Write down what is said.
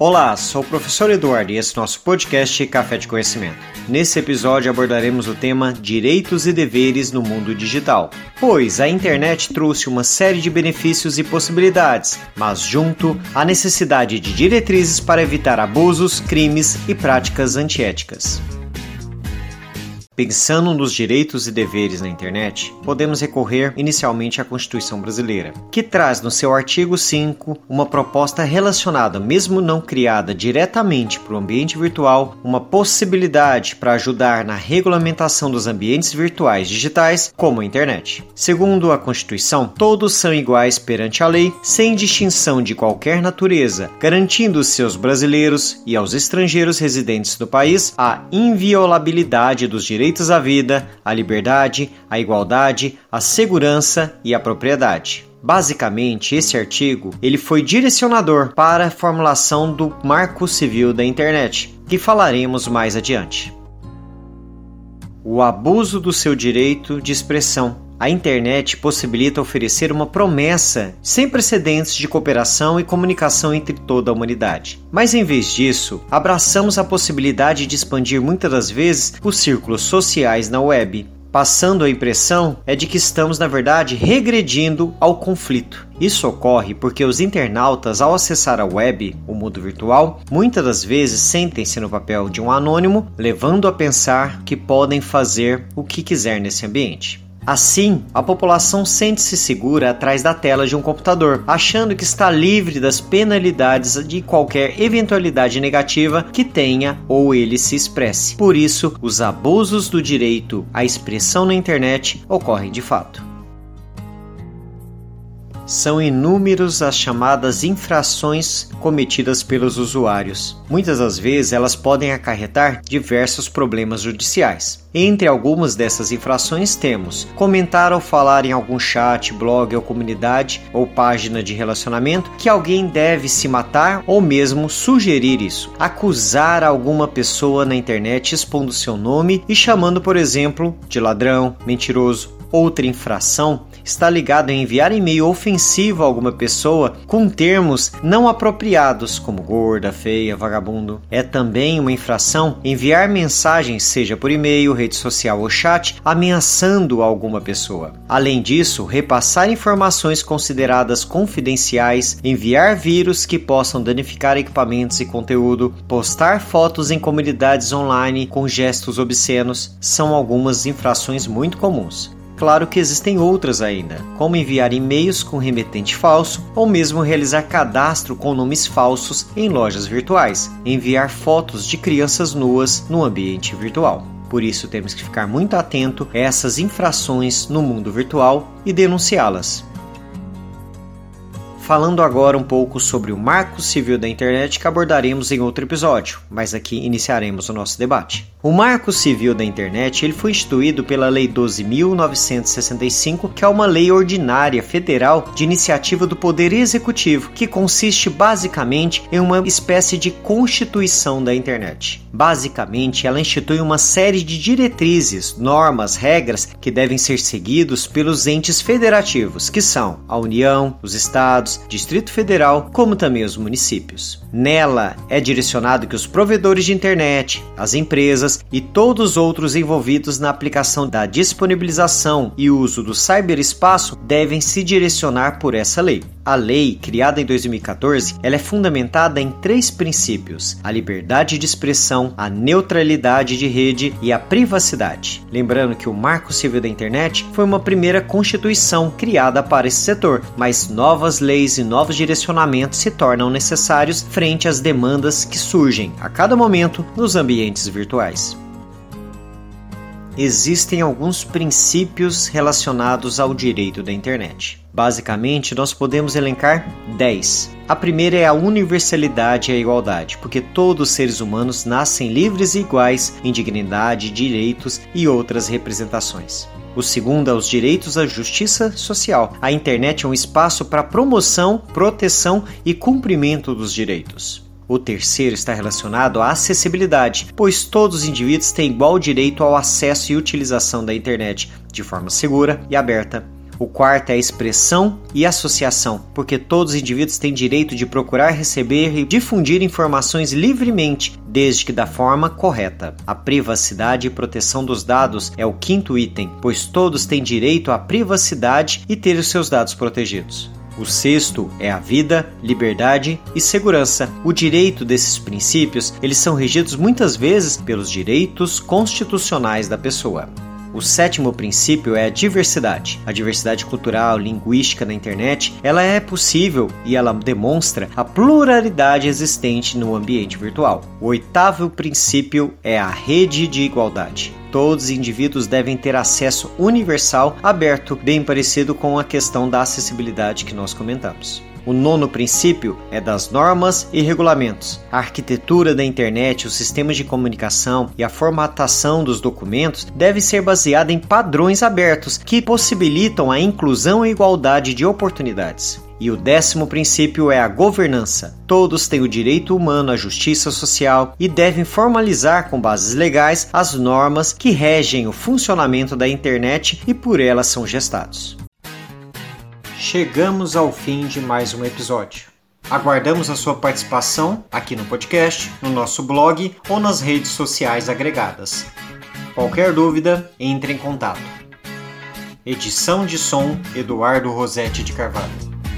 Olá, sou o professor Eduardo e esse é nosso podcast Café de Conhecimento. Nesse episódio abordaremos o tema Direitos e Deveres no Mundo Digital, pois a internet trouxe uma série de benefícios e possibilidades, mas junto a necessidade de diretrizes para evitar abusos, crimes e práticas antiéticas. Pensando nos direitos e deveres na internet, podemos recorrer inicialmente à Constituição Brasileira, que traz no seu artigo 5 uma proposta relacionada, mesmo não criada diretamente para o ambiente virtual, uma possibilidade para ajudar na regulamentação dos ambientes virtuais digitais, como a internet. Segundo a Constituição, todos são iguais perante a lei, sem distinção de qualquer natureza, garantindo aos brasileiros e aos estrangeiros residentes no país a inviolabilidade dos direitos direitos à vida, à liberdade, à igualdade, à segurança e à propriedade. Basicamente, esse artigo ele foi direcionador para a formulação do Marco Civil da Internet, que falaremos mais adiante. O abuso do seu direito de expressão a internet possibilita oferecer uma promessa sem precedentes de cooperação e comunicação entre toda a humanidade. Mas em vez disso, abraçamos a possibilidade de expandir muitas das vezes os círculos sociais na web, passando a impressão é de que estamos, na verdade, regredindo ao conflito. Isso ocorre porque os internautas, ao acessar a web, o mundo virtual, muitas das vezes sentem-se no papel de um anônimo, levando a pensar que podem fazer o que quiser nesse ambiente. Assim, a população sente-se segura atrás da tela de um computador, achando que está livre das penalidades de qualquer eventualidade negativa que tenha ou ele se expresse. Por isso, os abusos do direito à expressão na internet ocorrem de fato. São inúmeros as chamadas infrações cometidas pelos usuários. Muitas das vezes elas podem acarretar diversos problemas judiciais. Entre algumas dessas infrações temos comentar ou falar em algum chat, blog ou comunidade ou página de relacionamento que alguém deve se matar ou mesmo sugerir isso. Acusar alguma pessoa na internet expondo seu nome e chamando, por exemplo, de ladrão, mentiroso Outra infração está ligada a enviar e-mail ofensivo a alguma pessoa com termos não apropriados, como gorda, feia, vagabundo. É também uma infração enviar mensagens, seja por e-mail, rede social ou chat, ameaçando alguma pessoa. Além disso, repassar informações consideradas confidenciais, enviar vírus que possam danificar equipamentos e conteúdo, postar fotos em comunidades online com gestos obscenos são algumas infrações muito comuns. Claro que existem outras ainda, como enviar e-mails com remetente falso ou mesmo realizar cadastro com nomes falsos em lojas virtuais, enviar fotos de crianças nuas no ambiente virtual. Por isso temos que ficar muito atento a essas infrações no mundo virtual e denunciá-las falando agora um pouco sobre o Marco Civil da Internet que abordaremos em outro episódio, mas aqui iniciaremos o nosso debate. O Marco Civil da Internet ele foi instituído pela Lei 12.965, que é uma lei ordinária federal de iniciativa do Poder Executivo, que consiste basicamente em uma espécie de constituição da internet. Basicamente, ela institui uma série de diretrizes, normas, regras que devem ser seguidos pelos entes federativos, que são a União, os estados, Distrito Federal, como também os municípios. Nela é direcionado que os provedores de internet, as empresas e todos os outros envolvidos na aplicação da disponibilização e uso do cyberespaço devem se direcionar por essa lei. A lei, criada em 2014, ela é fundamentada em três princípios: a liberdade de expressão, a neutralidade de rede e a privacidade. Lembrando que o Marco Civil da Internet foi uma primeira constituição criada para esse setor, mas novas leis e novos direcionamentos se tornam necessários frente às demandas que surgem a cada momento nos ambientes virtuais existem alguns princípios relacionados ao direito da internet. Basicamente, nós podemos elencar 10. A primeira é a universalidade e a igualdade, porque todos os seres humanos nascem livres e iguais em dignidade, direitos e outras representações. O segundo é os direitos à justiça social. A internet é um espaço para promoção, proteção e cumprimento dos direitos. O terceiro está relacionado à acessibilidade, pois todos os indivíduos têm igual direito ao acesso e utilização da internet de forma segura e aberta. O quarto é a expressão e associação, porque todos os indivíduos têm direito de procurar, receber e difundir informações livremente, desde que da forma correta. A privacidade e proteção dos dados é o quinto item, pois todos têm direito à privacidade e ter os seus dados protegidos. O sexto é a vida, liberdade e segurança. O direito desses princípios, eles são regidos muitas vezes pelos direitos constitucionais da pessoa. O sétimo princípio é a diversidade. A diversidade cultural, linguística na internet, ela é possível e ela demonstra a pluralidade existente no ambiente virtual. O oitavo princípio é a rede de igualdade. Todos os indivíduos devem ter acesso universal, aberto, bem parecido com a questão da acessibilidade que nós comentamos. O nono princípio é das normas e regulamentos. A arquitetura da internet, os sistemas de comunicação e a formatação dos documentos deve ser baseada em padrões abertos que possibilitam a inclusão e igualdade de oportunidades. E o décimo princípio é a governança. Todos têm o direito humano à justiça social e devem formalizar com bases legais as normas que regem o funcionamento da internet e por elas são gestados chegamos ao fim de mais um episódio. Aguardamos a sua participação aqui no podcast, no nosso blog ou nas redes sociais agregadas. Qualquer dúvida, entre em contato. Edição de som Eduardo Rosetti de Carvalho.